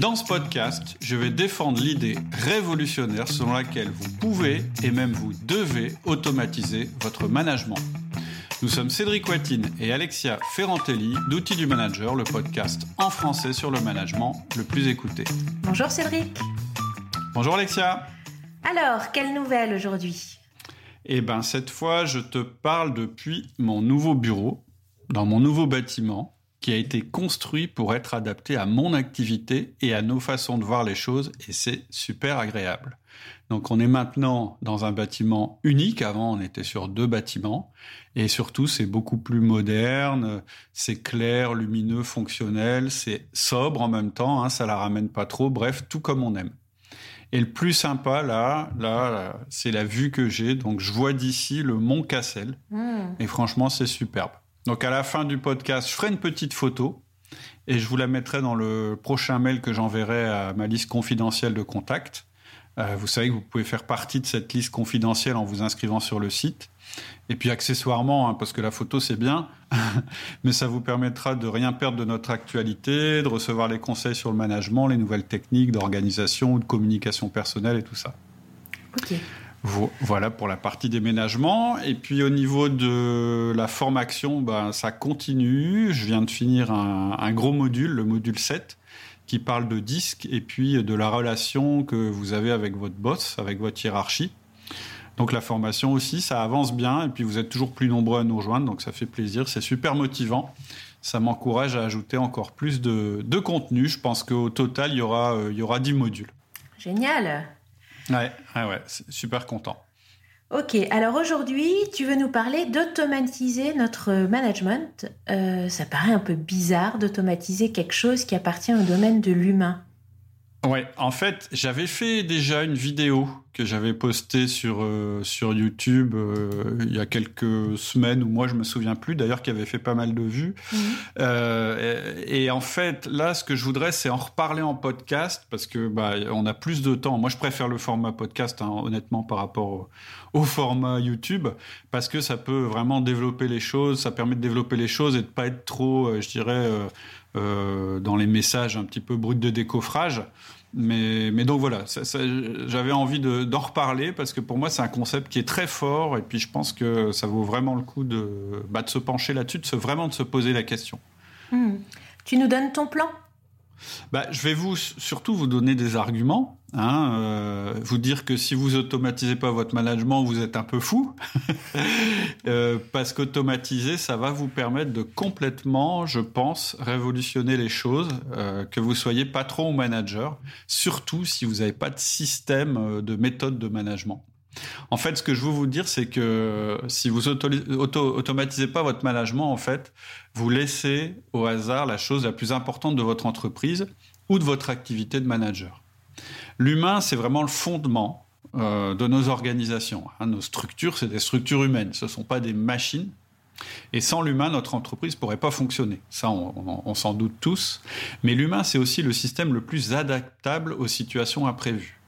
Dans ce podcast, je vais défendre l'idée révolutionnaire selon laquelle vous pouvez et même vous devez automatiser votre management. Nous sommes Cédric Watine et Alexia Ferrantelli d'Outils du Manager, le podcast en français sur le management le plus écouté. Bonjour Cédric. Bonjour Alexia. Alors, quelle nouvelle aujourd'hui? Eh bien, cette fois, je te parle depuis mon nouveau bureau, dans mon nouveau bâtiment, qui a été construit pour être adapté à mon activité et à nos façons de voir les choses, et c'est super agréable. Donc on est maintenant dans un bâtiment unique, avant on était sur deux bâtiments, et surtout c'est beaucoup plus moderne, c'est clair, lumineux, fonctionnel, c'est sobre en même temps, hein, ça la ramène pas trop, bref, tout comme on aime. Et le plus sympa là, là, c'est la vue que j'ai, donc je vois d'ici le mont Cassel, mmh. et franchement c'est superbe. Donc à la fin du podcast, je ferai une petite photo et je vous la mettrai dans le prochain mail que j'enverrai à ma liste confidentielle de contacts. Euh, vous savez que vous pouvez faire partie de cette liste confidentielle en vous inscrivant sur le site. Et puis accessoirement, hein, parce que la photo c'est bien, mais ça vous permettra de rien perdre de notre actualité, de recevoir les conseils sur le management, les nouvelles techniques d'organisation ou de communication personnelle et tout ça. Ok. Voilà pour la partie déménagement. Et puis au niveau de la formation, ben, ça continue. Je viens de finir un, gros module, le module 7, qui parle de disque et puis de la relation que vous avez avec votre boss, avec votre hiérarchie. Donc la formation aussi, ça avance bien. Et puis vous êtes toujours plus nombreux à nous rejoindre, donc ça fait plaisir. C'est super motivant. Ça m'encourage à ajouter encore plus de, contenu. Je pense qu'au total, il y aura, euh, il y aura 10 modules. Génial Ouais, ouais, super content. Ok, alors aujourd'hui, tu veux nous parler d'automatiser notre management. Euh, ça paraît un peu bizarre d'automatiser quelque chose qui appartient au domaine de l'humain. Ouais, en fait, j'avais fait déjà une vidéo que j'avais postée sur euh, sur YouTube euh, il y a quelques semaines ou mois, je me souviens plus d'ailleurs, qui avait fait pas mal de vues. Mhm. Euh, et, en fait, là, ce que je voudrais, c'est en reparler en podcast parce que bah on a plus de temps. Moi, je préfère le format podcast, hein, honnêtement, par rapport au, format YouTube parce que ça peut vraiment développer les choses, ça permet de développer les choses et de pas être trop, je dirais euh, dans les messages un petit peu bruts de décoffrage. Mais, mais donc voilà, j'avais envie d'en reparler parce que pour moi c'est un concept qui est très fort et puis je pense que ça vaut vraiment le coup de, bah, de se pencher là-dessus, de se, vraiment de se poser la question. Hmm. Tu nous donnes ton plan? Bah, Je vais vous surtout vous donner des arguments. Hein, euh, vous dire que si vous automatisez pas votre management, vous êtes un peu fou. euh, parce qu'automatiser, ça va vous permettre de complètement, je pense, révolutionner les choses, euh, que vous soyez patron ou manager, surtout si vous n'avez pas de système de méthode de management. En fait, ce que je veux vous dire, c'est que si vous auto automatisez pas votre management, en fait, vous laissez au hasard la chose la plus importante de votre entreprise ou de votre activité de manager. L'humain, c'est vraiment le fondement euh, de nos organisations. Hein. nos structures, c'est des structures humaines, ce ne sont pas des machines. Et sans l'humain, notre entreprise ne pourrait pas fonctionner. Ça, on s'en doute tous. Mais l'humain, c'est aussi le système le plus adaptable aux situations imprévues.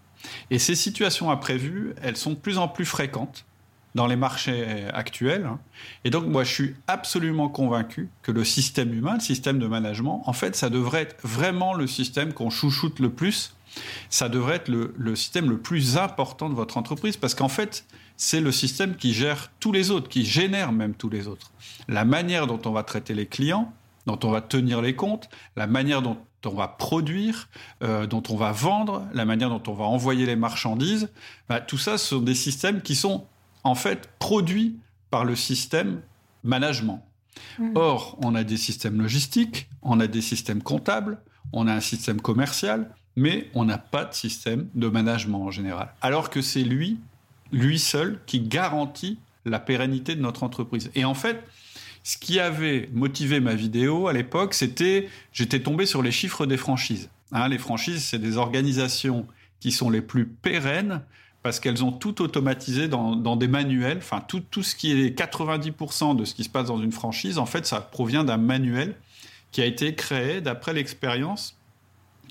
Et ces situations imprévues, elles sont de plus en plus fréquentes dans les marchés actuels. Et donc, moi, je suis absolument convaincu que le système humain, le système de management, en fait, ça devrait être vraiment le système qu'on chouchoute le plus. Ça devrait être le, le système le plus important de votre entreprise parce qu'en fait, c'est le système qui gère tous les autres, qui génère même tous les autres. La manière dont on va traiter les clients, dont on va tenir les comptes, la manière dont on va produire, euh, dont on va vendre, la manière dont on va envoyer les marchandises, bah, tout ça, ce sont des systèmes qui sont en fait produits par le système management. Mmh. Or, on a des systèmes logistiques, on a des systèmes comptables, on a un système commercial, mais on n'a pas de système de management en général. Alors que c'est lui, lui seul, qui garantit la pérennité de notre entreprise. Et en fait, ce qui avait motivé ma vidéo à l'époque, c'était j'étais tombé sur les chiffres des franchises. Hein, les franchises, c'est des organisations qui sont les plus pérennes parce qu'elles ont tout automatisé dans, des manuels. Enfin, tout, tout ce qui est 90% de ce qui se passe dans une franchise, en fait, ça provient d'un manuel qui a été créé d'après l'expérience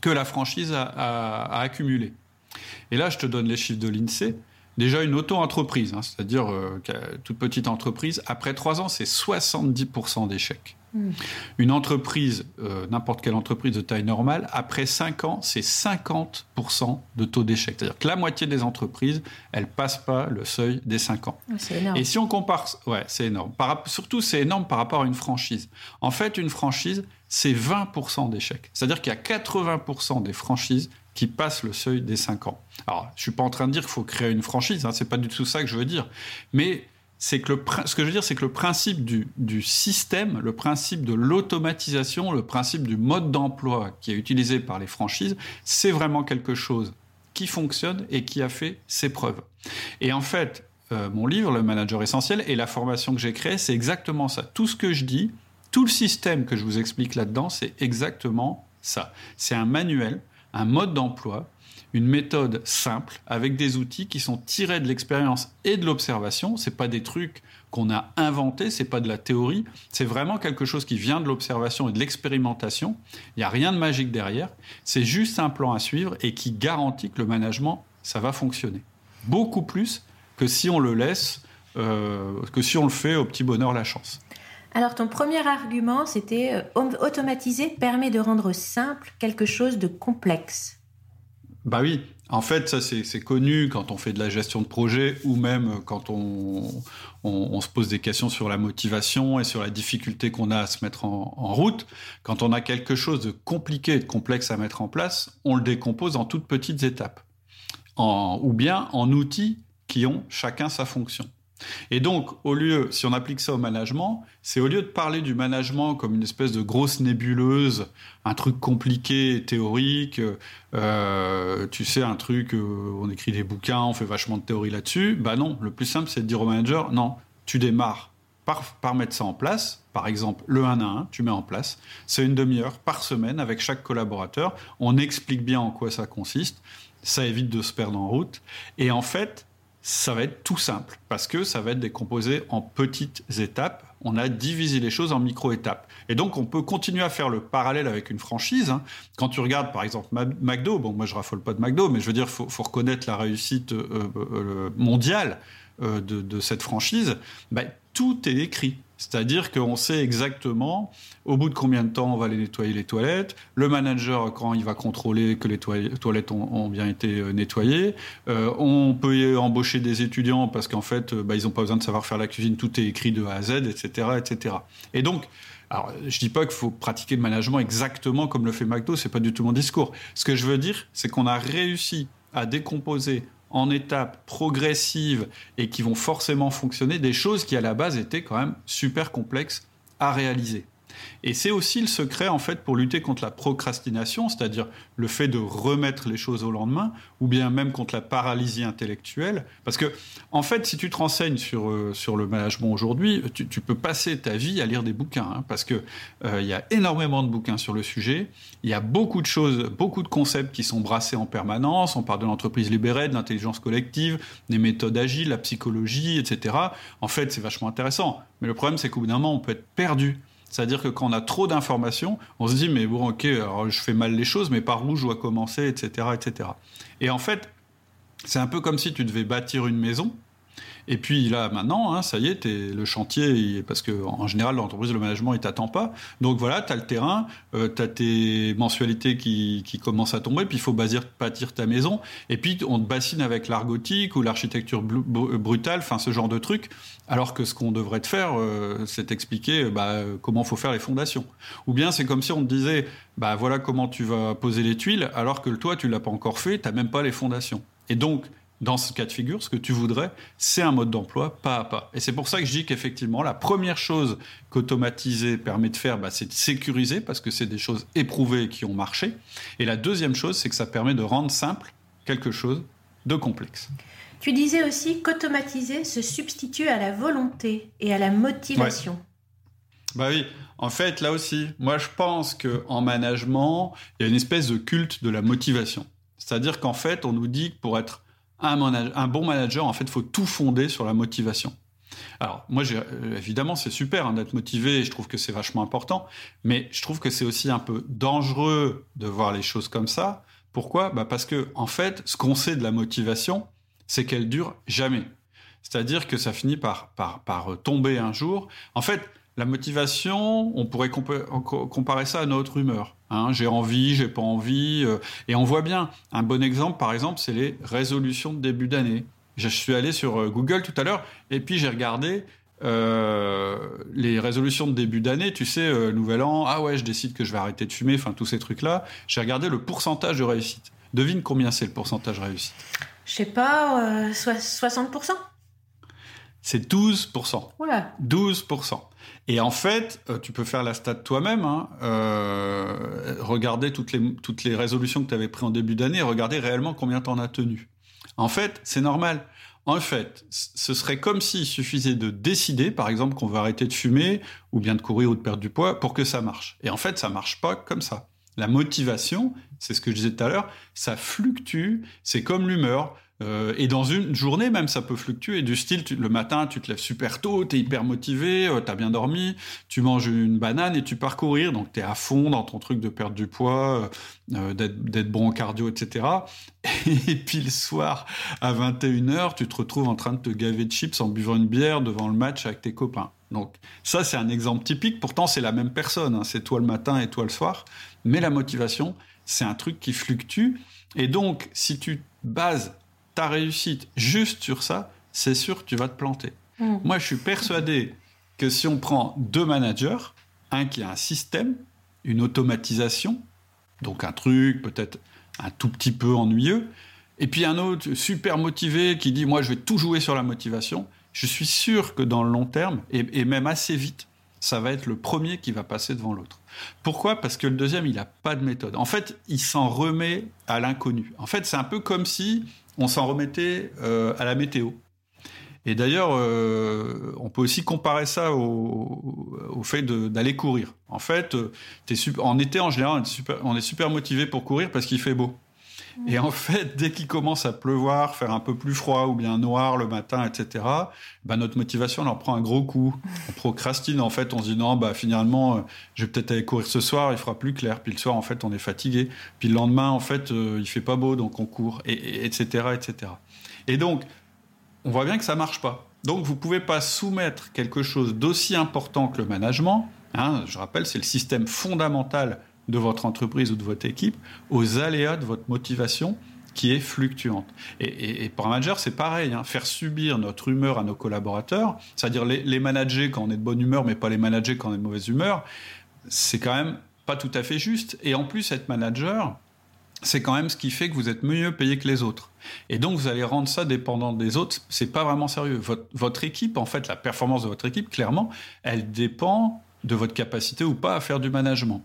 que la franchise a, accumulée. Et là, je te donne les chiffres de l'INSEE. Déjà, une auto-entreprise, hein, c'est-à-dire euh, toute petite entreprise, après trois ans, c'est 70% d'échecs. Une entreprise, euh, n'importe quelle entreprise de taille normale, après 5 ans, c'est 50% de taux d'échec. C'est-à-dire que la moitié des entreprises, elles passent pas le seuil des 5 ans. Ah, c'est énorme. Et si on compare, ouais, c'est énorme. surtout, c'est énorme par rapport à une franchise. En fait, une franchise, c'est 20% d'échecs. C'est-à-dire qu'il y a 80% des franchises qui passent le seuil des 5 ans. Alors, je suis pas en train de dire qu'il faut créer une franchise, hein, c'est pas du tout ça que je veux dire. Mais c'est que le, ce que je veux dire, c'est que le principe du, du, système, le principe de l'automatisation, le principe du mode d'emploi qui est utilisé par les franchises, c'est vraiment quelque chose qui fonctionne et qui a fait ses preuves. Et en fait, euh, mon livre, Le Manager Essentiel, et la formation que j'ai créée, c'est exactement ça. Tout ce que je dis, tout le système que je vous explique là-dedans, c'est exactement ça. C'est un manuel, un mode d'emploi une méthode simple avec des outils qui sont tirés de l'expérience et de l'observation. C'est pas des trucs qu'on a inventés, c'est pas de la théorie, c'est vraiment quelque chose qui vient de l'observation et de l'expérimentation. Il n'y a rien de magique derrière. C'est juste un plan à suivre et qui garantit que le management, ça va fonctionner. Beaucoup plus que si on le laisse, euh, que si on le fait au petit bonheur la chance. Alors ton premier argument, c'était euh, automatiser permet de rendre simple quelque chose de complexe. Bah oui, en fait, ça c'est connu quand on fait de la gestion de projet ou même quand on, se pose des questions sur la motivation et sur la difficulté qu'on a à se mettre en, route. Quand on a quelque chose de compliqué et de complexe à mettre en place, on le décompose en toutes petites étapes, ou bien en outils qui ont chacun sa fonction. Et donc, au lieu, si on applique ça au management, c'est au lieu de parler du management comme une espèce de grosse nébuleuse, un truc compliqué, théorique, euh, tu sais, un truc, euh, on écrit des bouquins, on fait vachement de théorie là-dessus. Bah non, le plus simple, c'est de dire au manager, non, tu démarres par, par mettre ça en place. Par exemple, le 1 à 1, tu mets en place. C'est une demi-heure par semaine avec chaque collaborateur. On explique bien en quoi ça consiste. Ça évite de se perdre en route. Et en fait, ça va être tout simple parce que ça va être décomposé en petites étapes. On a divisé les choses en micro-étapes. Et donc, on peut continuer à faire le parallèle avec une franchise. Hein. Quand tu regardes, par exemple, McDo, bon, moi, je raffole pas de McDo, mais je veux dire, faut, faut reconnaître la réussite euh, euh, mondiale euh, de, cette franchise. Ben, tout est écrit. C'est-à-dire qu'on sait exactement au bout de combien de temps on va aller nettoyer les toilettes, le manager quand il va contrôler que les toilettes ont, bien été euh, nettoyées, euh, on peut embaucher des étudiants parce qu'en fait euh, bah, ils n'ont pas besoin de savoir faire la cuisine, tout est écrit de A à Z, etc. etc. Et donc, alors, je dis pas qu'il faut pratiquer le management exactement comme le fait McDo, c'est pas du tout mon discours. Ce que je veux dire, c'est qu'on a réussi à décomposer en étapes progressives et qui vont forcément fonctionner, des choses qui à la base étaient quand même super complexes à réaliser. Et c'est aussi le secret, en fait, pour lutter contre la procrastination, c'est-à-dire le fait de remettre les choses au lendemain, ou bien même contre la paralysie intellectuelle. Parce que, en fait, si tu te renseignes sur, euh, sur le management aujourd'hui, tu, peux passer ta vie à lire des bouquins, hein, parce que euh, y a énormément de bouquins sur le sujet. Il y a beaucoup de choses, beaucoup de concepts qui sont brassés en permanence. On parle de l'entreprise libérée, de l'intelligence collective, des méthodes agiles, la psychologie, etc. En fait, c'est vachement intéressant. Mais le problème, c'est qu'au bout d'un moment, on peut être perdu c'est-à-dire que quand on a trop d'informations, on se dit, mais bon, ok, je fais mal les choses, mais par où je dois commencer, etc., etc. Et en fait, c'est un peu comme si tu devais bâtir une maison et puis là, maintenant, hein, ça y est, es, le chantier, parce que en général, l'entreprise, le management, il t'attend pas. Donc voilà, tu as le terrain, euh, tu as tes mensualités qui, qui, commencent à tomber, puis il faut bâtir, bâtir ta maison. Et puis on te bassine avec l'art gothique ou l'architecture brutale, enfin ce genre de trucs. Alors que ce qu'on devrait te faire, euh, c'est expliquer bah, comment faut faire les fondations. Ou bien c'est comme si on te disait, bah voilà comment tu vas poser les tuiles, alors que le toit, tu l'as pas encore fait, tu même pas les fondations. Et donc, dans ce cas de figure, ce que tu voudrais, c'est un mode d'emploi pas à pas. Et c'est pour ça que je dis qu'effectivement, la première chose qu'automatiser permet de faire, bah, c'est de sécuriser, parce que c'est des choses éprouvées qui ont marché. Et la deuxième chose, c'est que ça permet de rendre simple quelque chose de complexe. Tu disais aussi qu'automatiser se substitue à la volonté et à la motivation. Bah oui, en fait, là aussi, moi je pense qu'en management, il y a une espèce de culte de la motivation. C'est-à-dire qu'en fait, on nous dit que pour être un, bon manager, en fait, faut tout fonder sur la motivation. Alors, moi, euh, évidemment, c'est super hein, d'être motivé, je trouve que c'est vachement important, mais je trouve que c'est aussi un peu dangereux de voir les choses comme ça. Pourquoi? Bah Parce que, en fait, ce qu'on sait de la motivation, c'est qu'elle dure jamais. C'est-à-dire que ça finit par, par, par tomber un jour. En fait, la motivation, on pourrait comparer ça à notre humeur. Hein. j'ai envie, j'ai pas envie. Euh, et on voit bien. Un bon exemple, par exemple, c'est les résolutions de début d'année. Je suis allé sur euh, Google tout à l'heure et puis j'ai regardé euh, les résolutions de début d'année. Tu sais, Nouvel An, ah ouais, je décide que je vais arrêter de fumer, enfin tous ces trucs-là. J'ai regardé le pourcentage de réussite. Devine combien c'est le pourcentage de réussite? Je sais pas, 60% C'est 12%. Voilà. 12%. Et en fait, euh, tu peux faire la stat toi-même, hein, euh, regarder toutes les, résolutions que tu avais prises en début d'année et regarder réellement combien tu en as tenu. En fait, c'est normal. En fait, ce serait comme s'il suffisait de décider, par exemple, qu'on veut arrêter de fumer ou bien de courir ou de perdre du poids pour que ça marche. Et en fait, ça marche pas comme ça. La motivation, c'est ce que je disais tout à l'heure, ça fluctue, c'est comme l'humeur. Euh, et dans une journée même, ça peut fluctuer. Du style, le matin, tu te lèves super tôt, tu es hyper motivé, euh, tu as bien dormi, tu manges une banane et tu pars courir. Donc, tu es à fond dans ton truc de perdre du poids, euh, d'être bon en cardio, etc. Et puis le soir, à 21h, tu te retrouves en train de te gaver de chips en buvant une bière devant le match avec tes copains. Donc, ça, c'est un exemple typique. Pourtant, c'est la même personne. Hein. C'est toi le matin et toi le soir. Mais la motivation, c'est un truc qui fluctue. Et donc, si tu bases ta réussite juste sur ça, c'est sûr que tu vas te planter. Mm. Moi, je suis persuadé que si on prend deux managers, un qui a un système, une automatisation, donc un truc peut-être un tout petit peu ennuyeux, et puis un autre super motivé qui dit moi je vais tout jouer sur la motivation, je suis sûr que dans le long terme, et, même assez vite, ça va être le premier qui va passer devant l'autre. Pourquoi? Parce que le deuxième, il n'a pas de méthode. En fait, il s'en remet à l'inconnu. En fait, c'est un peu comme si on s'en remettait euh, à la météo. Et d'ailleurs, euh, on peut aussi comparer ça au, fait d'aller courir. En fait, euh, en été, en général, on est super, motivé pour courir parce qu'il fait beau. Et en fait, dès qu'il commence à pleuvoir, faire un peu plus froid ou bien noir le matin, etc., bah, notre motivation, elle en prend un gros coup. On procrastine, en fait, on se dit non, bah, finalement, je vais peut-être aller courir ce soir, il fera plus clair. Puis le soir, en fait, on est fatigué. Puis le lendemain, en fait, il fait pas beau, donc on court, et, etc., etc. Et donc, on voit bien que ça marche pas. Donc vous pouvez pas soumettre quelque chose d'aussi important que le management. Hein, je rappelle, c'est le système fondamental de votre entreprise ou de votre équipe aux aléas de votre motivation qui est fluctuante. Et, pour un manager, c'est pareil. Hein, faire subir notre humeur à nos collaborateurs, c'est-à-dire les, les manager quand on est de bonne humeur, mais pas les manager quand on est de mauvaise humeur, c'est quand même pas tout à fait juste. Et en plus, être manager, c'est quand même ce qui fait que vous êtes mieux payé que les autres. Et donc, vous allez rendre ça dépendant des autres. C'est pas vraiment sérieux. Votre, équipe, en fait, la performance de votre équipe, clairement, elle dépend de votre capacité ou pas à faire du management.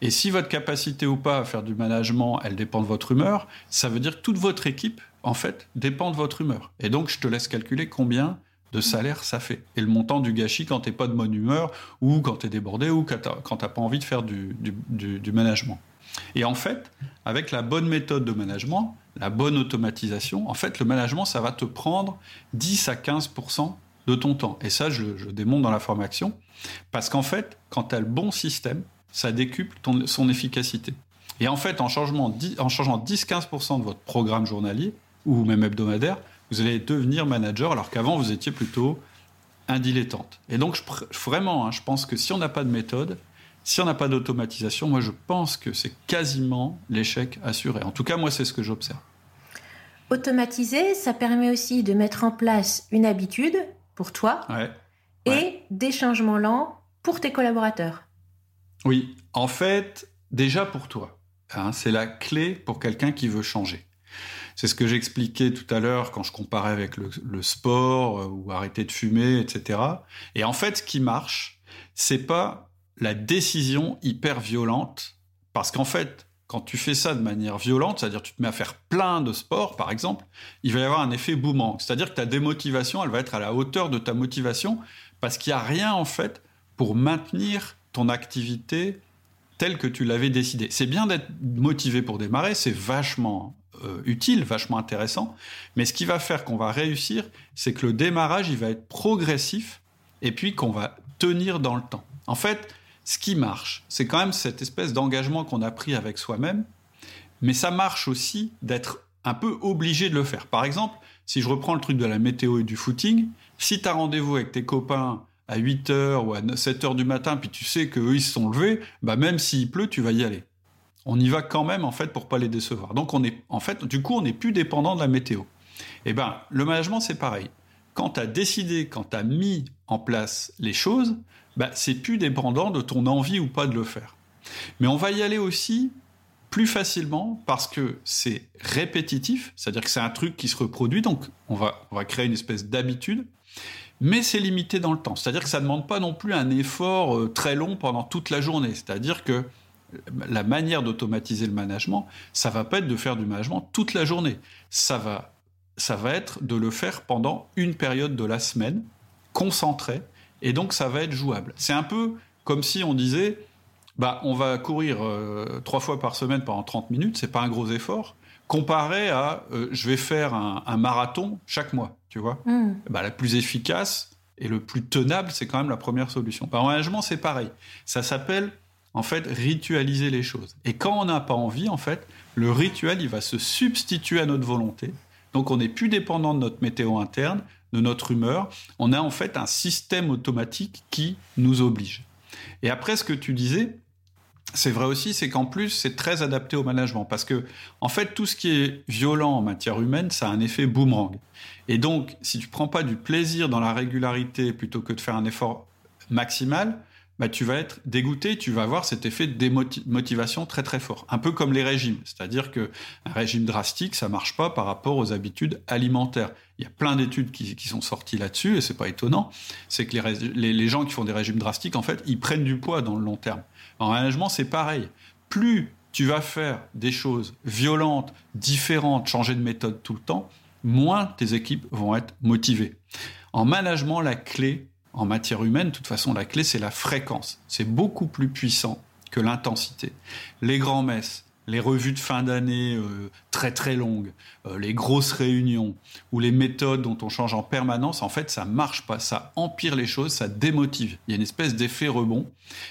Et si votre capacité ou pas à faire du management, elle dépend de votre humeur, ça veut dire que toute votre équipe, en fait, dépend de votre humeur. Et donc, je te laisse calculer combien de salaire ça fait. Et le montant du gâchis quand t'es pas de bonne humeur, ou quand tu es débordé, ou quand t'as pas envie de faire du, du management. Et en fait, avec la bonne méthode de management, la bonne automatisation, en fait, le management, ça va te prendre 10 à 15 de ton temps. Et ça, je, je démontre dans la formation. Parce qu'en fait, quand tu as le bon système, ça décuple son efficacité. Et en fait, en, changement, en changeant 10-15% de votre programme journalier, ou même hebdomadaire, vous allez devenir manager, alors qu'avant, vous étiez plutôt un dilettante. Et donc, vraiment, hein, je pense que si on n'a pas de méthode, si on n'a pas d'automatisation, moi je pense que c'est quasiment l'échec assuré. En tout cas, moi c'est ce que j'observe. Automatiser, ça permet aussi de mettre en place une habitude pour toi et des changements lents pour tes collaborateurs. Oui, en fait, déjà pour toi. Hein, c'est la clé pour quelqu'un qui veut changer. C'est ce que j'expliquais tout à l'heure quand je comparais avec le, sport euh, ou arrêter de fumer, etc. Et en fait, ce qui marche, c'est pas la décision hyper violente, parce qu'en fait, quand tu fais ça de manière violente, c'est-à-dire tu te mets à faire plein de sports, par exemple, il va y avoir un effet boomerang. C'est-à-dire que ta démotivation, elle va être à la hauteur de ta motivation, parce qu'il n'y a rien, en fait, pour maintenir ton activité telle que tu l'avais décidé. C'est bien d'être motivé pour démarrer, c'est vachement euh, utile, vachement intéressant, mais ce qui va faire qu'on va réussir, c'est que le démarrage, il va être progressif et puis qu'on va tenir dans le temps. En fait, ce qui marche, c'est quand même cette espèce d'engagement qu'on a pris avec soi-même, mais ça marche aussi d'être un peu obligé de le faire. Par exemple, si je reprends le truc de la météo et du footing, si tu as rendez-vous avec tes copains à 8h ou à 7h du matin, puis tu sais qu'eux, ils se sont levés, bah même s'il pleut, tu vas y aller. On y va quand même, en fait, pour pas les décevoir. Donc, on est, en fait, du coup, on n'est plus dépendant de la météo. Eh ben, le management, c'est pareil. Quand tu as décidé, quand tu as mis en place les choses, bah, c'est plus dépendant de ton envie ou pas de le faire. Mais on va y aller aussi plus facilement parce que c'est répétitif, c'est-à-dire que c'est un truc qui se reproduit, donc on va, on va créer une espèce d'habitude, mais c'est limité dans le temps, c'est-à-dire que ça ne demande pas non plus un effort euh, très long pendant toute la journée, c'est-à-dire que la manière d'automatiser le management, ça va pas être de faire du management toute la journée, ça va, ça va être de le faire pendant une période de la semaine, concentré, et donc ça va être jouable. C'est un peu comme si on disait, bah, on va courir euh, trois fois par semaine pendant 30 minutes, c'est pas un gros effort, comparé à euh, je vais faire un, marathon chaque mois, tu vois. Bah, la plus efficace et le plus tenable, c'est quand même la première solution. Par management, c'est pareil. Ça s'appelle en fait ritualiser les choses. Et quand on n'a pas envie, en fait, le rituel, il va se substituer à notre volonté. Donc on n'est plus dépendant de notre météo interne, de notre humeur. On a en fait un système automatique qui nous oblige. Et après, ce que tu disais, c'est vrai aussi, c'est qu'en plus, c'est très adapté au management. Parce que, en fait, tout ce qui est violent en matière humaine, ça a un effet boomerang. Et donc, si tu prends pas du plaisir dans la régularité plutôt que de faire un effort maximal, bah, tu vas être dégoûté, tu vas avoir cet effet de démotivation très très fort. Un peu comme les régimes. C'est-à-dire qu'un régime drastique, ça marche pas par rapport aux habitudes alimentaires. Il y a plein d'études qui, sont sorties là-dessus, et c'est pas étonnant. C'est que les, les, gens qui font des régimes drastiques, en fait, ils prennent du poids dans le long terme. En management, c'est pareil. Plus tu vas faire des choses violentes, différentes, changer de méthode tout le temps, moins tes équipes vont être motivées. En management, la clé, en matière humaine, de toute façon, la clé, c'est la fréquence. C'est beaucoup plus puissant que l'intensité. Les grands messes, les revues de fin d'année euh, très très longues, euh, les grosses réunions ou les méthodes dont on change en permanence, en fait, ça marche pas. Ça empire les choses, ça démotive. Il y a une espèce d'effet rebond.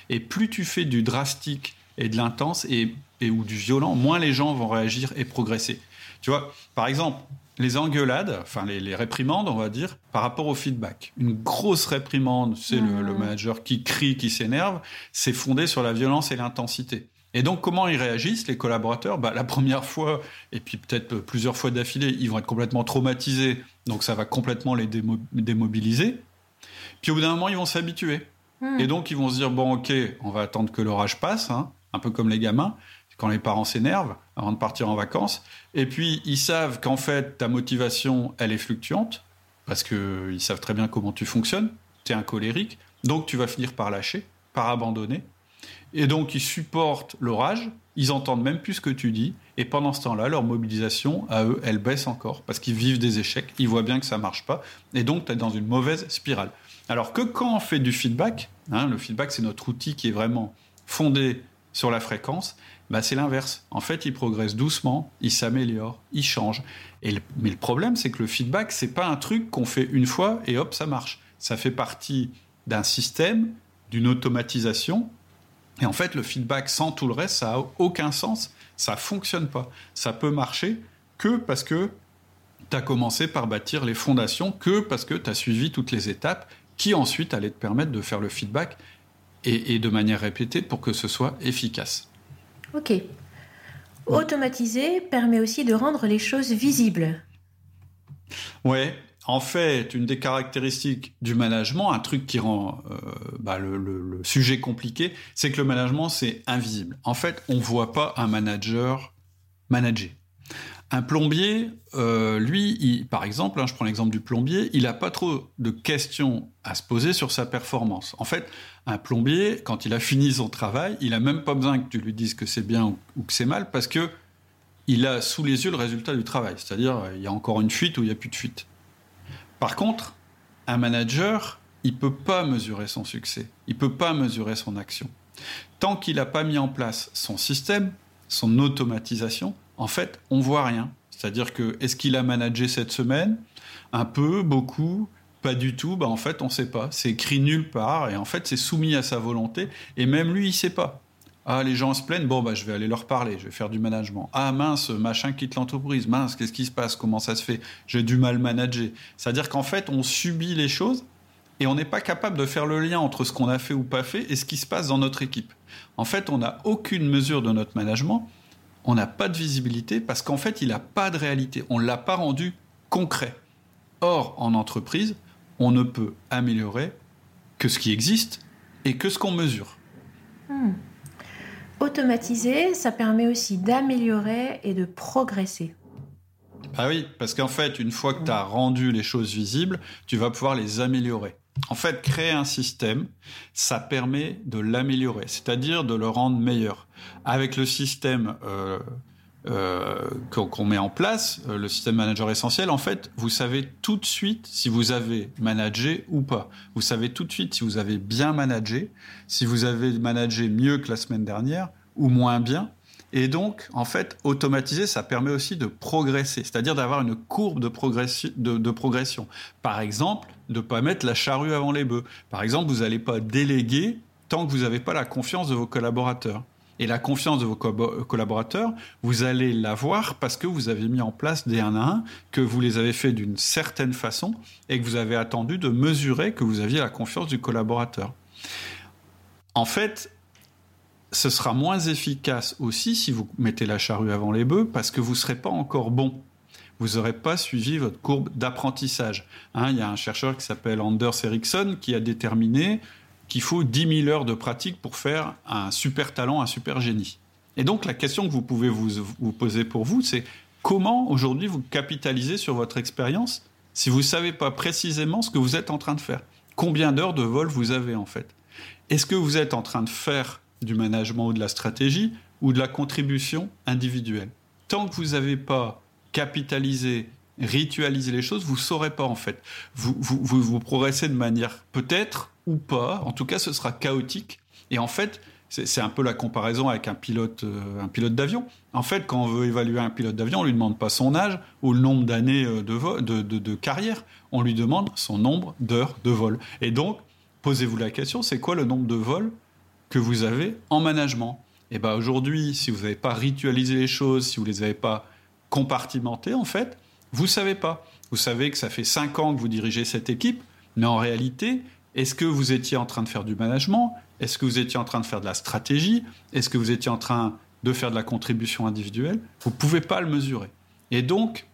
Et plus tu fais du drastique et de l'intense et, et ou du violent, moins les gens vont réagir et progresser. Tu vois, par exemple, les engueulades, enfin les, réprimandes, on va dire, par rapport au feedback. Une grosse réprimande, c'est le, le, manager qui crie, qui s'énerve, c'est fondé sur la violence et l'intensité. Et donc, comment ils réagissent, les collaborateurs? Bah, La première fois, et puis peut-être plusieurs fois d'affilée, ils vont être complètement traumatisés, donc ça va complètement les démobiliser. Puis au bout d'un moment, ils vont s'habituer. Hmm. Et donc, ils vont se dire, bon, ok, on va attendre que l'orage passe, hein, un peu comme les gamins quand les parents s'énervent avant de partir en vacances. Et puis, ils savent qu'en fait, ta motivation, elle est fluctuante, parce qu'ils savent très bien comment tu fonctionnes. Tu es un colérique, donc tu vas finir par lâcher, par abandonner. Et donc, ils supportent l'orage, ils entendent même plus ce que tu dis, et pendant ce temps-là, leur mobilisation, à eux, elle baisse encore, parce qu'ils vivent des échecs, ils voient bien que ça marche pas, et donc tu es dans une mauvaise spirale. Alors que quand on fait du feedback, hein, le feedback, c'est notre outil qui est vraiment fondé sur la fréquence, bah, c'est l'inverse. En fait, il progresse doucement, il s'améliore, il change. Mais le problème, c'est que le feedback, c'est pas un truc qu'on fait une fois et hop, ça marche. Ça fait partie d'un système, d'une automatisation. Et en fait, le feedback sans tout le reste, ça a aucun sens. Ça fonctionne pas. Ça peut marcher que parce que tu as commencé par bâtir les fondations, que parce que tu as suivi toutes les étapes qui ensuite allaient te permettre de faire le feedback et de manière répétée pour que ce soit efficace. Ok. Automatiser permet aussi de rendre les choses visibles. Ouais, en fait, une des caractéristiques du management, un truc qui rend euh, bah, le, sujet compliqué, c'est que le management, c'est invisible. En fait, on ne voit pas un manager manager. Un plombier, euh, lui, par exemple, hein, je prends l'exemple du plombier, il n'a pas trop de questions à se poser sur sa performance. En fait, un plombier, quand il a fini son travail, il n'a même pas besoin que tu lui dises que c'est bien ou, que c'est mal, parce que il a sous les yeux le résultat du travail. C'est-à-dire, il y a encore une fuite ou il n'y a plus de fuite. Par contre, un manager, il peut pas mesurer son succès, il peut pas mesurer son action. Tant qu'il n'a pas mis en place son système, son automatisation, en fait, on voit rien. C'est-à-dire que est-ce qu'il a managé cette semaine? Un peu, beaucoup, pas du tout. Bah en fait, on ne sait pas. C'est écrit nulle part et en fait, c'est soumis à sa volonté. Et même lui, il sait pas. Ah, les gens se plaignent, bon, bah, je vais aller leur parler, je vais faire du management. Ah, mince, machin quitte l'entreprise, mince, qu'est-ce qui se passe, comment ça se fait? J'ai du mal manager. C'est-à-dire qu'en fait, on subit les choses et on n'est pas capable de faire le lien entre ce qu'on a fait ou pas fait et ce qui se passe dans notre équipe. En fait, on n'a aucune mesure de notre management, on n'a pas de visibilité parce qu'en fait, il n'a pas de réalité. On ne l'a pas rendu concret. Or, en entreprise, on ne peut améliorer que ce qui existe et que ce qu'on mesure. Hmm. Automatiser, ça permet aussi d'améliorer et de progresser. Ah oui, parce qu'en fait, une fois que tu as rendu les choses visibles, tu vas pouvoir les améliorer. En fait, créer un système, ça permet de l'améliorer, c'est-à-dire de le rendre meilleur. Avec le système euh, euh, qu'on met en place, euh, le système manager essentiel, en fait, vous savez tout de suite si vous avez managé ou pas. Vous savez tout de suite si vous avez bien managé, si vous avez managé mieux que la semaine dernière ou moins bien. Et donc, en fait, automatiser, ça permet aussi de progresser, c'est-à-dire d'avoir une courbe de, de, progression. Par exemple, de ne pas mettre la charrue avant les bœufs. Par exemple, vous n'allez pas déléguer tant que vous n'avez pas la confiance de vos collaborateurs. Et la confiance de vos collaborateurs, vous allez l'avoir parce que vous avez mis en place des 1 à 1, que vous les avez fait d'une certaine façon et que vous avez attendu de mesurer que vous aviez la confiance du collaborateur. En fait, ce sera moins efficace aussi si vous mettez la charrue avant les bœufs parce que vous ne serez pas encore bon. Vous n'aurez pas suivi votre courbe d'apprentissage. Hein, il y a un chercheur qui s'appelle Anders Ericsson qui a déterminé qu'il faut 10 000 heures de pratique pour faire un super talent, un super génie. Et donc la question que vous pouvez vous, poser pour vous, c'est comment aujourd'hui vous capitalisez sur votre expérience si vous ne savez pas précisément ce que vous êtes en train de faire? Combien d'heures de vol vous avez en fait? Est-ce que vous êtes en train de faire du management ou de la stratégie ou de la contribution individuelle? Tant que vous n'avez pas capitalisé, ritualisé les choses, vous ne saurez pas en fait. Vous, vous, progressez de manière peut-être ou pas, en tout cas ce sera chaotique. Et en fait, c'est un peu la comparaison avec un pilote, euh, pilote d'avion. En fait, quand on veut évaluer un pilote d'avion, on lui demande pas son âge ou le nombre d'années euh, de, de, de, carrière. On lui demande son nombre d'heures de vol. Et donc, posez-vous la question, c'est quoi le nombre de vols que vous avez en management? Et ben aujourd'hui, si vous n'avez pas ritualisé les choses, si vous les avez pas compartimentées, en fait, vous savez pas. Vous savez que ça fait cinq ans que vous dirigez cette équipe, mais en réalité, est-ce que vous étiez en train de faire du management? Est-ce que vous étiez en train de faire de la stratégie? Est-ce que vous étiez en train de faire de la contribution individuelle? Vous ne pouvez pas le mesurer. Et donc,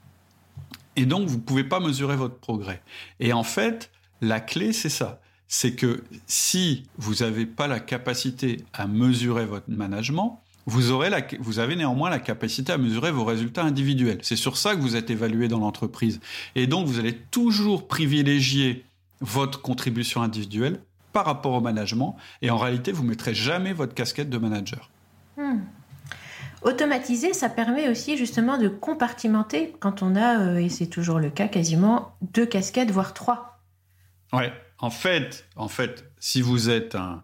et donc, vous ne pouvez pas mesurer votre progrès. Et en fait, la clé, c'est ça c'est que si vous n'avez pas la capacité à mesurer votre management, vous, aurez la, vous avez néanmoins la capacité à mesurer vos résultats individuels. C'est sur ça que vous êtes évalué dans l'entreprise. Et donc, vous allez toujours privilégier votre contribution individuelle par rapport au management. Et en réalité, vous ne mettrez jamais votre casquette de manager. Hmm. Automatiser, ça permet aussi justement de compartimenter quand on a, euh, et c'est toujours le cas quasiment, deux casquettes, voire trois. Ouais, en fait, en fait, si vous êtes un,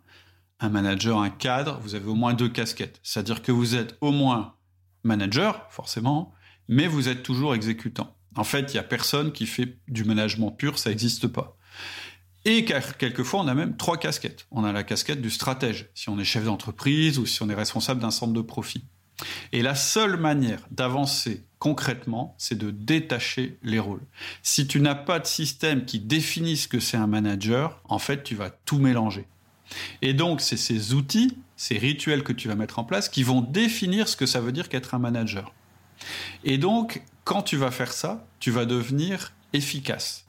manager, un cadre, vous avez au moins deux casquettes. C'est-à-dire que vous êtes au moins manager, forcément, mais vous êtes toujours exécutant. En fait, il n'y a personne qui fait du management pur, ça n'existe pas. Et quelquefois, on a même trois casquettes. On a la casquette du stratège, si on est chef d'entreprise ou si on est responsable d'un centre de profit. Et la seule manière d'avancer concrètement, c'est de détacher les rôles. Si tu n'as pas de système qui définit ce que c'est un manager, en fait, tu vas tout mélanger. Et donc, c'est ces outils, ces rituels que tu vas mettre en place qui vont définir ce que ça veut dire qu'être un manager. Et donc, quand tu vas faire ça, tu vas devenir efficace.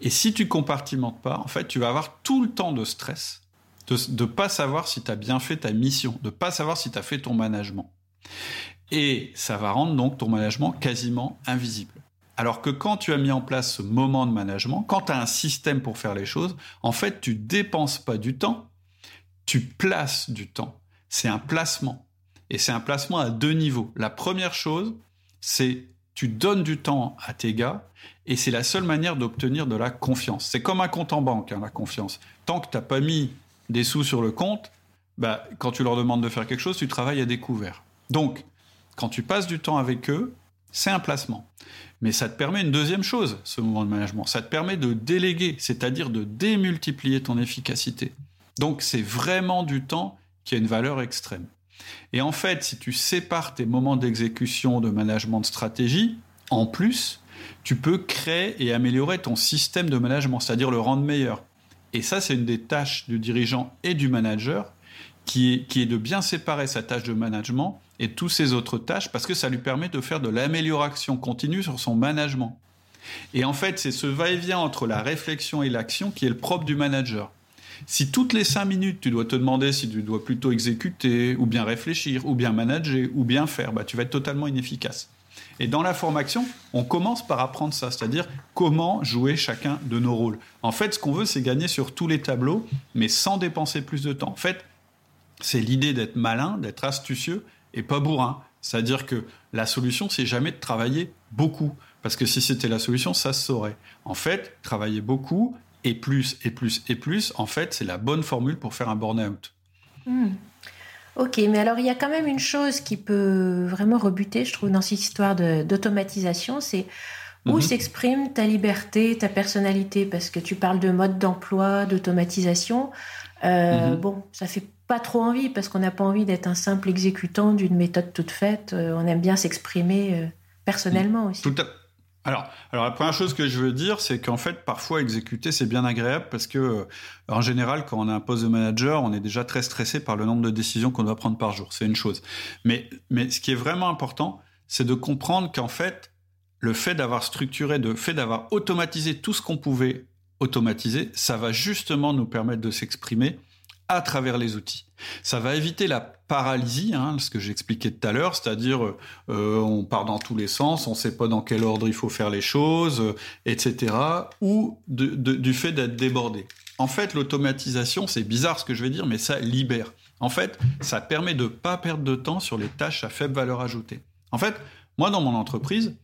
Et si tu compartimentes pas, en fait, tu vas avoir tout le temps de stress, de ne pas savoir si tu as bien fait ta mission, de pas savoir si tu as fait ton management. Et ça va rendre donc ton management quasiment invisible. Alors que quand tu as mis en place ce moment de management, quand tu as un système pour faire les choses, en fait, tu dépenses pas du temps, tu places du temps. C'est un placement. Et c'est un placement à deux niveaux. La première chose, c'est tu donnes du temps à tes gars et c'est la seule manière d'obtenir de la confiance. C'est comme un compte en banque, hein, la confiance. Tant que tu n'as pas mis des sous sur le compte, bah, quand tu leur demandes de faire quelque chose, tu travailles à découvert. Donc, quand tu passes du temps avec eux, c'est un placement. Mais ça te permet une deuxième chose, ce mouvement de management. Ça te permet de déléguer, c'est-à-dire de démultiplier ton efficacité. Donc, c'est vraiment du temps qui a une valeur extrême. Et en fait, si tu sépares tes moments d'exécution, de management de stratégie, en plus, tu peux créer et améliorer ton système de management, c'est-à-dire le rendre meilleur. Et ça, c'est une des tâches du dirigeant et du manager, qui est, qui est de bien séparer sa tâche de management et toutes ses autres tâches, parce que ça lui permet de faire de l'amélioration continue sur son management. Et en fait, c'est ce va-et-vient entre la réflexion et l'action qui est le propre du manager. Si toutes les cinq minutes, tu dois te demander si tu dois plutôt exécuter, ou bien réfléchir, ou bien manager, ou bien faire, bah, tu vas être totalement inefficace. Et dans la formation, on commence par apprendre ça, c'est-à-dire comment jouer chacun de nos rôles. En fait, ce qu'on veut, c'est gagner sur tous les tableaux, mais sans dépenser plus de temps. En fait, c'est l'idée d'être malin, d'être astucieux et pas bourrin. C'est-à-dire que la solution, c'est jamais de travailler beaucoup. Parce que si c'était la solution, ça se saurait. En fait, travailler beaucoup et plus et plus et plus, en fait, c'est la bonne formule pour faire un burn-out. Hmm. Ok, mais alors il y a quand même une chose qui peut vraiment rebuter, je trouve, dans cette histoire d'automatisation, c'est où mhm. s'exprime ta liberté, ta personnalité, parce que tu parles de mode d'emploi, d'automatisation. Euh, mhm. Bon, ça fait pas trop envie, parce qu'on n'a pas envie d'être un simple exécutant d'une méthode toute faite. Euh, on aime bien s'exprimer euh, personnellement aussi. Tout à alors, alors la première chose que je veux dire, c'est qu'en fait, parfois exécuter, c'est bien agréable parce que, euh, en général, quand on a un poste de manager, on est déjà très stressé par le nombre de décisions qu'on doit prendre par jour. C'est une chose. Mais, mais ce qui est vraiment important, c'est de comprendre qu'en fait, le fait d'avoir structuré, le fait d'avoir automatisé tout ce qu'on pouvait automatiser, ça va justement nous permettre de s'exprimer à travers les outils. Ça va éviter la paralysie, hein, ce que j'expliquais tout à l'heure, c'est-à-dire euh, on part dans tous les sens, on ne sait pas dans quel ordre il faut faire les choses, euh, etc. Ou du fait d'être débordé. En fait, l'automatisation, c'est bizarre ce que je vais dire, mais ça libère. En fait, ça permet de ne pas perdre de temps sur les tâches à faible valeur ajoutée. En fait, moi, dans mon entreprise,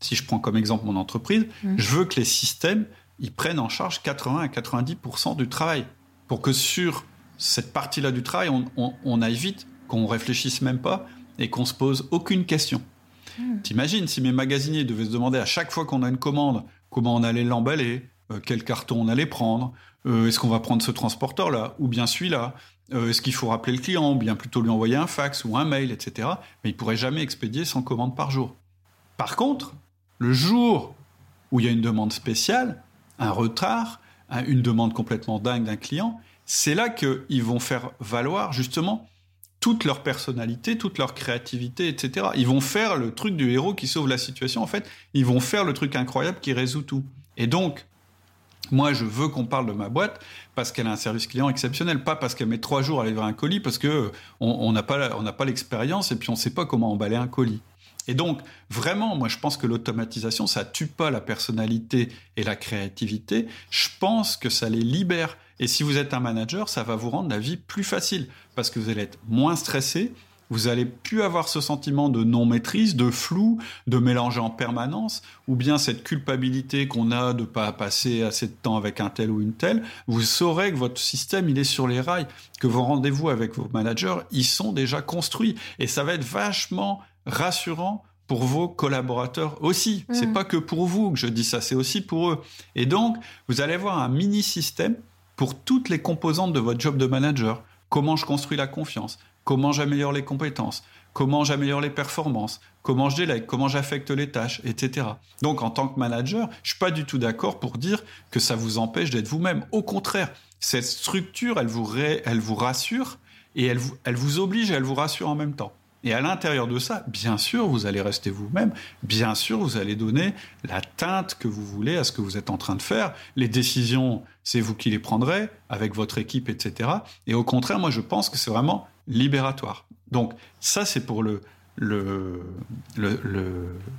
si je prends comme exemple mon entreprise, mmh. je veux que les systèmes, ils prennent en charge 80 à 90% du travail pour que sur cette partie-là du travail, on, aille vite, qu'on réfléchisse même pas et qu'on se pose aucune question. Hmm. T'imagines si mes magasiniers devaient se demander à chaque fois qu'on a une commande comment on allait l'emballer, euh, quel carton on allait prendre, euh, est-ce qu'on va prendre ce transporteur-là ou bien celui-là, euh, est-ce qu'il faut rappeler le client ou bien plutôt lui envoyer un fax ou un mail, etc. Mais ils pourraient jamais expédier 100 commandes par jour. Par contre, le jour où il y a une demande spéciale, un retard, une demande complètement dingue d'un client, c'est là qu'ils vont faire valoir justement toute leur personnalité, toute leur créativité, etc. Ils vont faire le truc du héros qui sauve la situation. En fait, ils vont faire le truc incroyable qui résout tout. Et donc, moi, je veux qu'on parle de ma boîte parce qu'elle a un service client exceptionnel, pas parce qu'elle met trois jours à livrer un colis, parce que on n'a pas, l'expérience et puis on ne sait pas comment emballer un colis. Et donc, vraiment, moi, je pense que l'automatisation, ça tue pas la personnalité et la créativité. Je pense que ça les libère. Et si vous êtes un manager, ça va vous rendre la vie plus facile parce que vous allez être moins stressé. Vous allez plus avoir ce sentiment de non-maîtrise, de flou, de mélanger en permanence, ou bien cette culpabilité qu'on a de pas passer assez de temps avec un tel ou une telle. Vous saurez que votre système, il est sur les rails, que vos rendez-vous avec vos managers, ils sont déjà construits. Et ça va être vachement rassurant pour vos collaborateurs aussi. C'est mmh. pas que pour vous que je dis ça, c'est aussi pour eux. Et donc, vous allez avoir un mini système pour toutes les composantes de votre job de manager. Comment je construis la confiance, comment j'améliore les compétences, comment j'améliore les performances, comment je délègue, comment j'affecte les tâches, etc. Donc en tant que manager, je suis pas du tout d'accord pour dire que ça vous empêche d'être vous-même. Au contraire, cette structure, elle vous, rassure et vous, elle vous oblige et elle vous rassure en même temps. Et à l'intérieur de ça, bien sûr, vous allez rester vous-même. Bien sûr, vous allez donner la teinte que vous voulez à ce que vous êtes en train de faire. Les décisions, c'est vous qui les prendrez avec votre équipe, etc. Et au contraire, moi, je pense que c'est vraiment libératoire. Donc, ça, c'est pour le, le, le,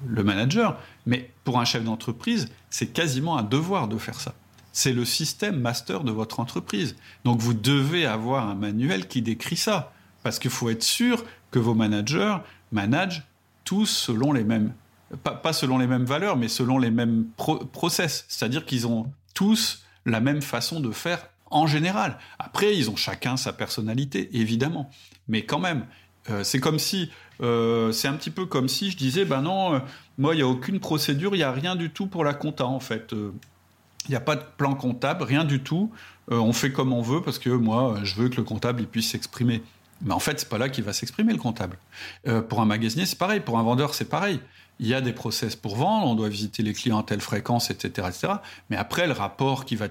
le, manager. Mais pour un chef d'entreprise, c'est quasiment un devoir de faire ça. C'est le système master de votre entreprise. Donc, vous devez avoir un manuel qui décrit ça. Parce qu'il faut être sûr que vos managers managent tous selon les mêmes pas, selon les mêmes valeurs, mais selon les mêmes process. C'est-à-dire qu'ils ont tous la même façon de faire en général. Après, ils ont chacun sa personnalité, évidemment. Mais quand même, euh, c'est comme si, euh, c'est un petit peu comme si je disais, ben non, euh, moi, il n'y a aucune procédure, il n'y a rien du tout pour la compta, en fait. Il n'y a pas de plan comptable, rien du tout. on fait comme on veut parce que moi, je veux que le comptable il puisse s'exprimer. Mais en fait, c'est pas là qu'il va s'exprimer le comptable. pour un magasinier, c'est pareil. Pour un vendeur, c'est pareil il y a des process pour vendre, on doit visiter les clients à telle fréquence, etc., etc. Mais après, le rapport qu'il va,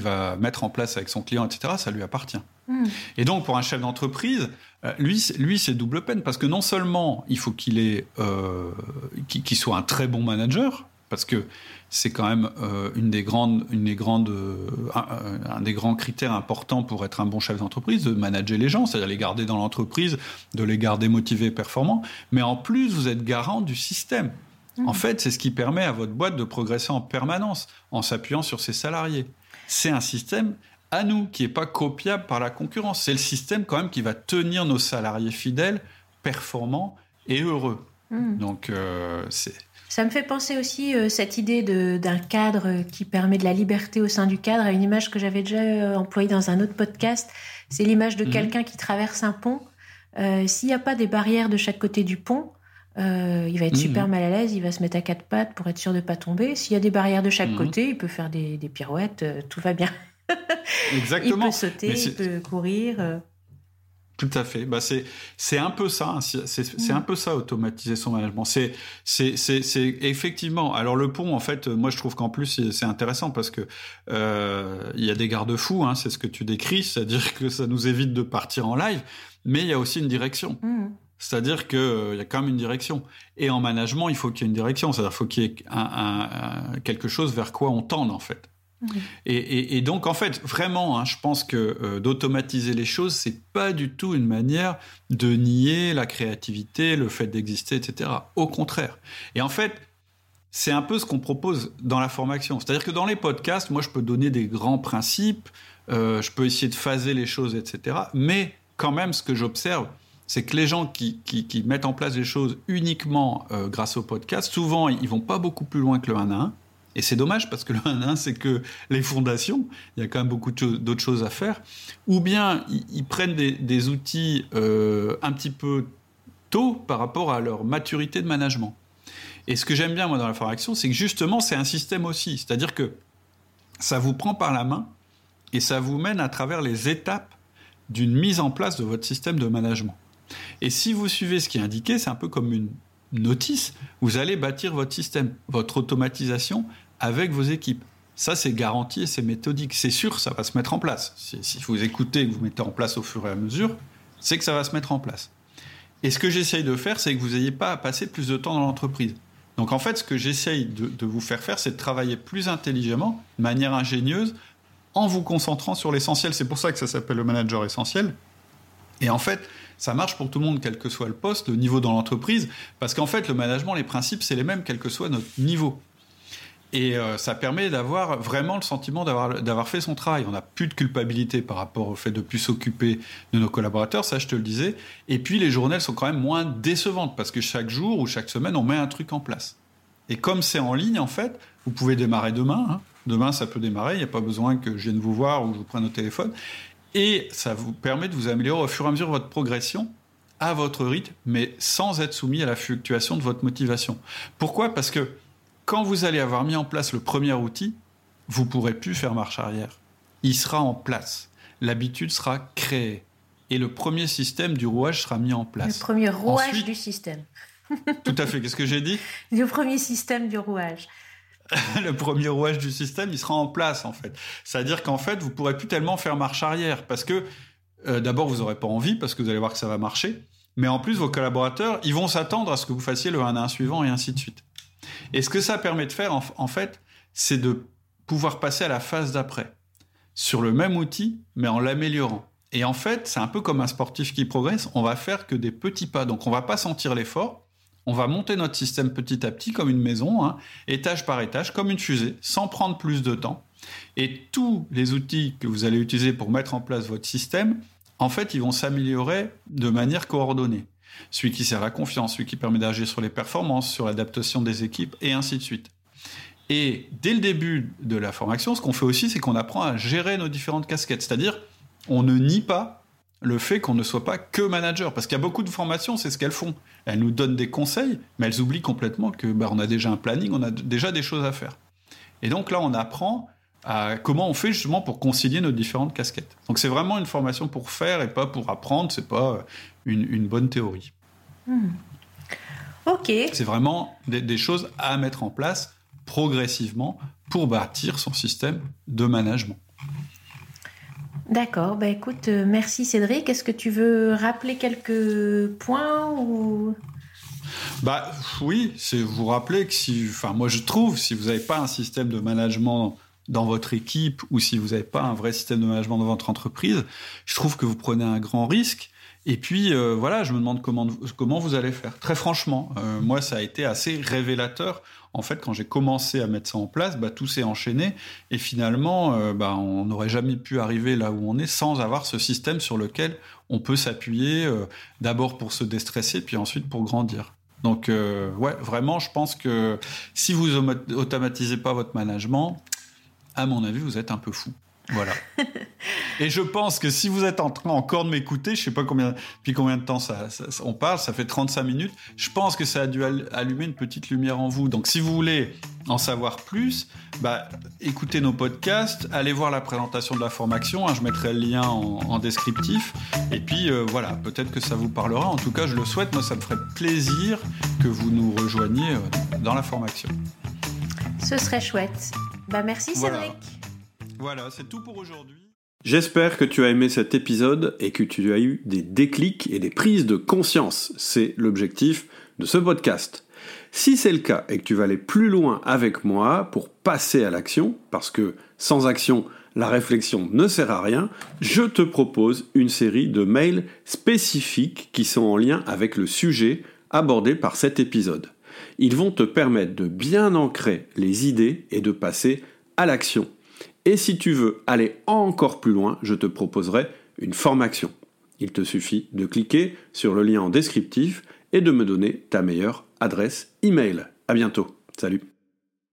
va mettre en place avec son client, etc., ça lui appartient. Hmm. Et donc, pour un chef d'entreprise, euh, lui, lui c'est double peine parce que non seulement il faut qu'il euh, qu'il soit un très bon manager, parce que c'est quand même euh, une des grandes, une des grandes, euh, un, des grands critères importants pour être un bon chef d'entreprise, de manager les gens, c'est-à-dire les garder dans l'entreprise, de les garder motivés, performants. Mais en plus, vous êtes garant du système. En mmh. fait, c'est ce qui permet à votre boîte de progresser en permanence en s'appuyant sur ses salariés. C'est un système à nous qui n'est pas copiable par la concurrence. C'est le système quand même qui va tenir nos salariés fidèles, performants et heureux. Mmh. Donc euh, c'est ça me fait penser aussi euh, cette idée d'un cadre qui permet de la liberté au sein du cadre à une image que j'avais déjà euh, employée dans un autre podcast. C'est l'image de mhm. quelqu'un qui traverse un pont. Euh, s'il n'y a pas des barrières de chaque côté du pont, il va être mhm. super mal à l'aise, il va se mettre à quatre pattes pour être sûr de ne pas tomber. S'il y a des barrières de chaque mhm. côté, il peut faire des, des pirouettes, tout va bien. Exactement. il peut sauter, il peut courir. Tout à fait. Bah c'est c'est un peu ça. Hein. C'est un peu ça automatiser son management. C'est c'est c'est effectivement. Alors le pont en fait, moi je trouve qu'en plus c'est intéressant parce que euh, il y a des garde-fous. Hein, c'est ce que tu décris, c'est-à-dire que ça nous évite de partir en live, mais il y a aussi une direction. Mmh. C'est-à-dire qu'il euh, y a quand même une direction. Et en management, il faut qu'il y ait une direction. C'est-à-dire qu'il faut qu'il y ait un, un, quelque chose vers quoi on tende en fait. Et, donc, en fait, vraiment, hein, je pense que euh, d'automatiser les choses, c'est pas du tout une manière de nier la créativité, le fait d'exister, etc. Au contraire. Et en fait, c'est un peu ce qu'on propose dans la formation. C'est-à-dire que dans les podcasts, moi, je peux donner des grands principes, euh, je peux essayer de phaser les choses, etc. Mais quand même, ce que j'observe, c'est que les gens qui, mettent en place les choses uniquement euh, grâce au podcast, souvent, ils vont pas beaucoup plus loin que le 1 à 1. Et c'est dommage parce que le 1 c'est que les fondations, il y a quand même beaucoup d'autres choses à faire. Ou bien ils, prennent des, outils euh, un petit peu tôt par rapport à leur maturité de management. Et ce que j'aime bien moi dans la formation, c'est que justement c'est un système aussi. C'est-à-dire que ça vous prend par la main et ça vous mène à travers les étapes d'une mise en place de votre système de management. Et si vous suivez ce qui est indiqué, c'est un peu comme une notice, vous allez bâtir votre système, votre automatisation avec vos équipes. Ça, c'est garanti et c'est méthodique. C'est sûr, ça va se mettre en place. Si, vous écoutez que vous mettez en place au fur et à mesure, c'est que ça va se mettre en place. Et ce que j'essaye de faire, c'est que vous n'ayez pas à passer plus de temps dans l'entreprise. Donc en fait, ce que j'essaye de, vous faire faire, c'est de travailler plus intelligemment, de manière ingénieuse, en vous concentrant sur l'essentiel. C'est pour ça que ça s'appelle le manager essentiel. Et en fait, ça marche pour tout le monde, quel que soit le poste, le niveau dans l'entreprise, parce qu'en fait, le management, les principes, c'est les mêmes, quel que soit notre niveau. Et euh, ça permet d'avoir vraiment le sentiment d'avoir fait son travail. On n'a plus de culpabilité par rapport au fait de plus s'occuper de nos collaborateurs, ça je te le disais. Et puis les journées sont quand même moins décevantes parce que chaque jour ou chaque semaine on met un truc en place. Et comme c'est en ligne en fait, vous pouvez démarrer demain. Hein. Demain ça peut démarrer, il n'y a pas besoin que je vienne vous voir ou que je vous prenne au téléphone. Et ça vous permet de vous améliorer au fur et à mesure votre progression à votre rythme, mais sans être soumis à la fluctuation de votre motivation. Pourquoi? Parce que quand vous allez avoir mis en place le premier outil, vous pourrez plus faire marche arrière. Il sera en place. L'habitude sera créée. Et le premier système du rouage sera mis en place. Le premier rouage du système. tout à fait. Qu'est-ce que j'ai dit? Le premier système du rouage. le premier rouage du système, il sera en place en fait. C'est-à-dire qu'en fait, vous pourrez plus tellement faire marche arrière parce que euh, d'abord vous n'aurez pas envie parce que vous allez voir que ça va marcher, mais en plus vos collaborateurs, ils vont s'attendre à ce que vous fassiez le 1 à 1 suivant et ainsi de suite. Et ce que ça permet de faire, en, fait, c'est de pouvoir passer à la phase d'après, sur le même outil, mais en l'améliorant. Et en fait, c'est un peu comme un sportif qui progresse, on va faire que des petits pas. Donc on va pas sentir l'effort, on va monter notre système petit à petit comme une maison, hein, étage par étage, comme une fusée, sans prendre plus de temps. Et tous les outils que vous allez utiliser pour mettre en place votre système, en fait, ils vont s'améliorer de manière coordonnée. Celui qui sert la confiance, celui qui permet d'agir sur les performances, sur l'adaptation des équipes, et ainsi de suite. Et dès le début de la formation, ce qu'on fait aussi, c'est qu'on apprend à gérer nos différentes casquettes. C'est-à-dire, on ne nie pas le fait qu'on ne soit pas que manager. Parce qu'il y a beaucoup de formations, c'est ce qu'elles font. Elles nous donnent des conseils, mais elles oublient complètement que bah, on a déjà un planning, on a déjà des choses à faire. Et donc là, on apprend à comment on fait justement pour concilier nos différentes casquettes. Donc c'est vraiment une formation pour faire et pas pour apprendre, c'est pas une, bonne théorie. Hmm. Ok. C'est vraiment des, choses à mettre en place progressivement pour bâtir son système de management. D'accord, bah écoute, euh, merci Cédric. Est-ce que tu veux rappeler quelques points ou? Bah oui, c'est vous rappeler que si, enfin moi je trouve, si vous n'avez pas un système de management dans votre équipe ou si vous n'avez pas un vrai système de management dans votre entreprise, je trouve que vous prenez un grand risque. Et puis euh, voilà, je me demande comment comment vous allez faire. Très franchement, euh, moi ça a été assez révélateur. En fait, quand j'ai commencé à mettre ça en place, bah, tout s'est enchaîné et finalement, euh, bah, on n'aurait jamais pu arriver là où on est sans avoir ce système sur lequel on peut s'appuyer d'abord pour se déstresser, puis ensuite pour grandir. Donc ouais, vraiment, je pense que si vous automatisez pas votre management, à mon avis, vous êtes un peu fou. Voilà. et je pense que si vous êtes en train encore de m'écouter, je sais pas combien, depuis combien de temps ça, on parle, ça fait 35 minutes, je pense que ça a dû allumer une petite lumière en vous. Donc si vous voulez en savoir plus, bah, écoutez nos podcasts, allez voir la présentation de la formation, hein, je mettrai le lien en, descriptif. Et puis euh, voilà, peut-être que ça vous parlera. En tout cas, je le souhaite, moi ça me ferait plaisir que vous nous rejoigniez euh, dans la formation. Ce serait chouette. Bah merci Cédric. Voilà, c'est tout pour aujourd'hui. J'espère que tu as aimé cet épisode et que tu as eu des déclics et des prises de conscience. C'est l'objectif de ce podcast. Si c'est le cas et que tu vas aller plus loin avec moi pour passer à l'action, parce que sans action, la réflexion ne sert à rien, je te propose une série de mails spécifiques qui sont en lien avec le sujet abordé par cet épisode. Ils vont te permettre de bien ancrer les idées et de passer à l'action. Et si tu veux aller encore plus loin, je te proposerai une formation. Il te suffit de cliquer sur le lien en descriptif et de me donner ta meilleure adresse email. À bientôt. Salut.